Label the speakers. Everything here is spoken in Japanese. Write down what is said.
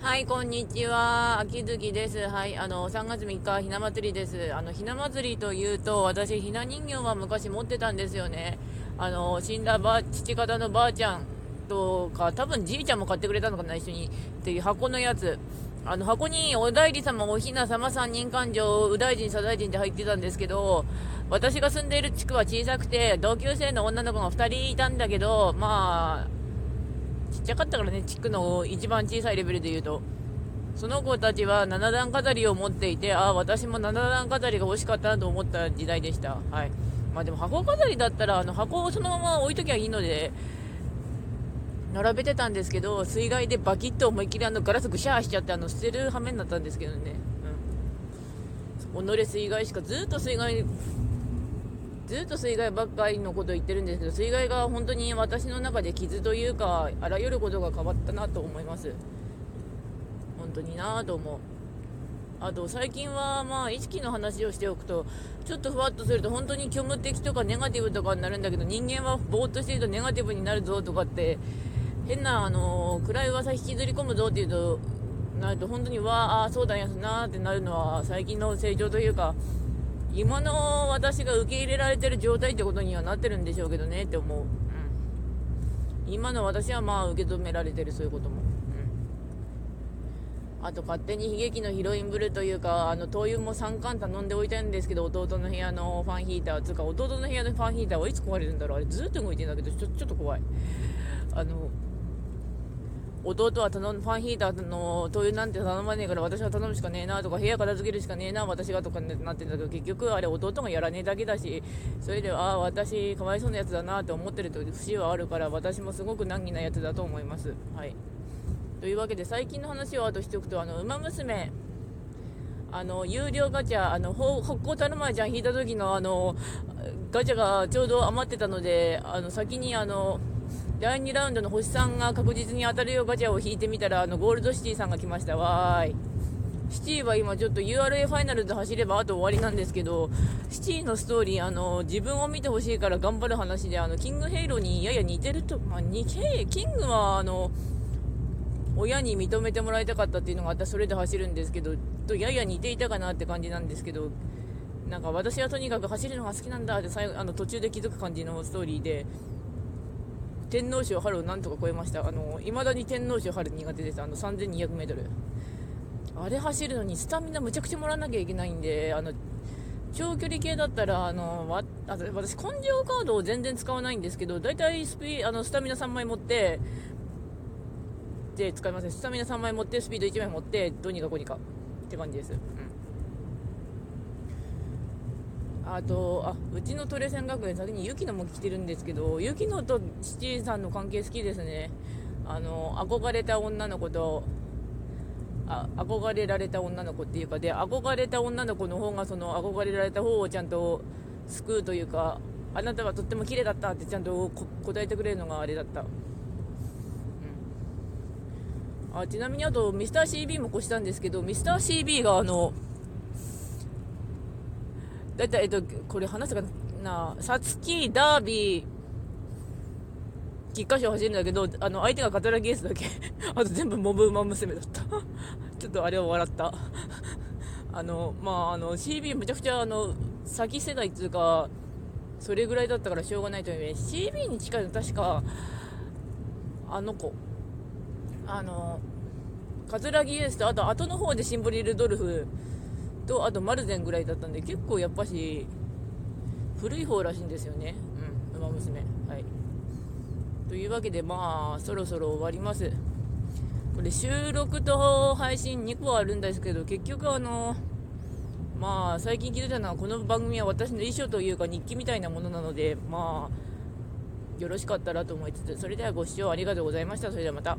Speaker 1: はい、こんにちは。秋月です。はい、あの、3月3日、ひな祭りです。あの、ひな祭りというと、私、ひな人形は昔持ってたんですよね。あの、死んだば、父方のばあちゃんとか、多分じいちゃんも買ってくれたのかな、一緒に。っていう箱のやつ。あの、箱に、お代理様、おひな様、三人勘定、右大臣、左大臣って入ってたんですけど、私が住んでいる地区は小さくて、同級生の女の子が2人いたんだけど、まあ、ちっちゃかったからね、地区の一番小さいレベルで言うと。その子たちは7段飾りを持っていて、ああ、私も7段飾りが欲しかったなと思った時代でした。はい。まあでも箱飾りだったら、あの箱をそのまま置いときゃいいので、並べてたんですけど、水害でバキッと思いっきりあのガラスぐしゃーしちゃって、あの捨てる羽目になったんですけどね。うん。己水害しかずっと水害ずっと水害ばっかりのことを言ってるんですけど、水害が本当に私の中で傷というか、あらゆることが変わったなと思います。本当になぁと思う。あと最近はまあ意識の話をしておくとちょっとふわっとすると本当に虚無的とかネガティブとかになるんだけど人間はぼーっとしているとネガティブになるぞとかって変なあの暗い噂引きずり込むぞっていうとなると本当にわあそうだやすなーってなるのは最近の成長というか今の私が受け入れられてる状態ってことにはなってるんでしょうけどねって思う、うん、今の私はまあ受け止められてるそういうことも、うん、あと勝手に悲劇のヒロインブルーというかあの灯油も3缶頼んでおいたんですけど弟の部屋のファンヒーターつうか弟の部屋のファンヒーターはいつ壊れるんだろう。あれずっと動いてんだけどちょちょっと怖い。あの弟は頼ファンヒーターの灯油なんて頼まねえから私は頼むしかねえなとか部屋片付けるしかねえな私がとかなってんだけど結局あれ弟がやらねえだけだしそれでああ私かわいそうなやつだなと思ってると節はあるから私もすごく難儀なやつだと思います。はい。というわけで最近の話をあとしておくとあの馬娘あの有料ガチャあの北高たるまちゃん引いた時のあのガチャがちょうど余ってたのであの先にあの第2ラウンドの星さんが確実に当たるよガチャを引いてみたら、あの、ゴールドシティさんが来ました。わーい。シティは今ちょっと URA ファイナルで走ればあと終わりなんですけど、シティのストーリー、あの、自分を見てほしいから頑張る話で、あの、キングヘイローにやや似てると、まあ、にキングは、あの、親に認めてもらいたかったっていうのがあったそれで走るんですけど、とやや似ていたかなって感じなんですけど、なんか私はとにかく走るのが好きなんだって最後あの途中で気づく感じのストーリーで、天皇賞春をなんとか超えました。あの未だに天皇賞春苦手です。あの 3200m あれ走るのにスタミナむちゃくちゃもらわなきゃいけないんであの長距離系だったらあのわ私根性カードを全然使わないんですけど大体スピあのスタミナ3枚持ってで使いません。スタミナ3枚持ってスピード1枚持ってどうにかこうにかって感じです、うん。あとあうちのトレセン学園先に雪乃も来てるんですけど雪乃と父さんの関係好きですね。あの憧れた女の子とあ憧れられた女の子っていうかで憧れた女の子の方がその憧れられた方をちゃんと救うというかあなたはとっても綺麗だったってちゃんと答えてくれるのがあれだった、うん、あちなみにあとミスター CB も越したんですけどミスター CB があのだいたい、えっと、これ話すかな、さつき、ダービー、菊花賞走るんだけど、あの、相手がカタラギエースだけ。あと全部モブ馬娘だった。ちょっとあれは笑った。あの、まあ、あの、CB むちゃくちゃ、あの、先世代っていうか、それぐらいだったからしょうがないと思います。CB に近いの確か、あの子、あの、カズラギエースと、あと後の方でシンボリルドルフとあとマルゼンぐらいだったんで結構やっぱし古い方らしいんですよね。うん馬娘。はい。というわけでまあそろそろ終わります。これ収録と配信2個あるんですけど結局あのまあ最近気づいたのはこの番組は私の遺書というか日記みたいなものなのでまあよろしかったらと思いつつそれではご視聴ありがとうございました。それではまた。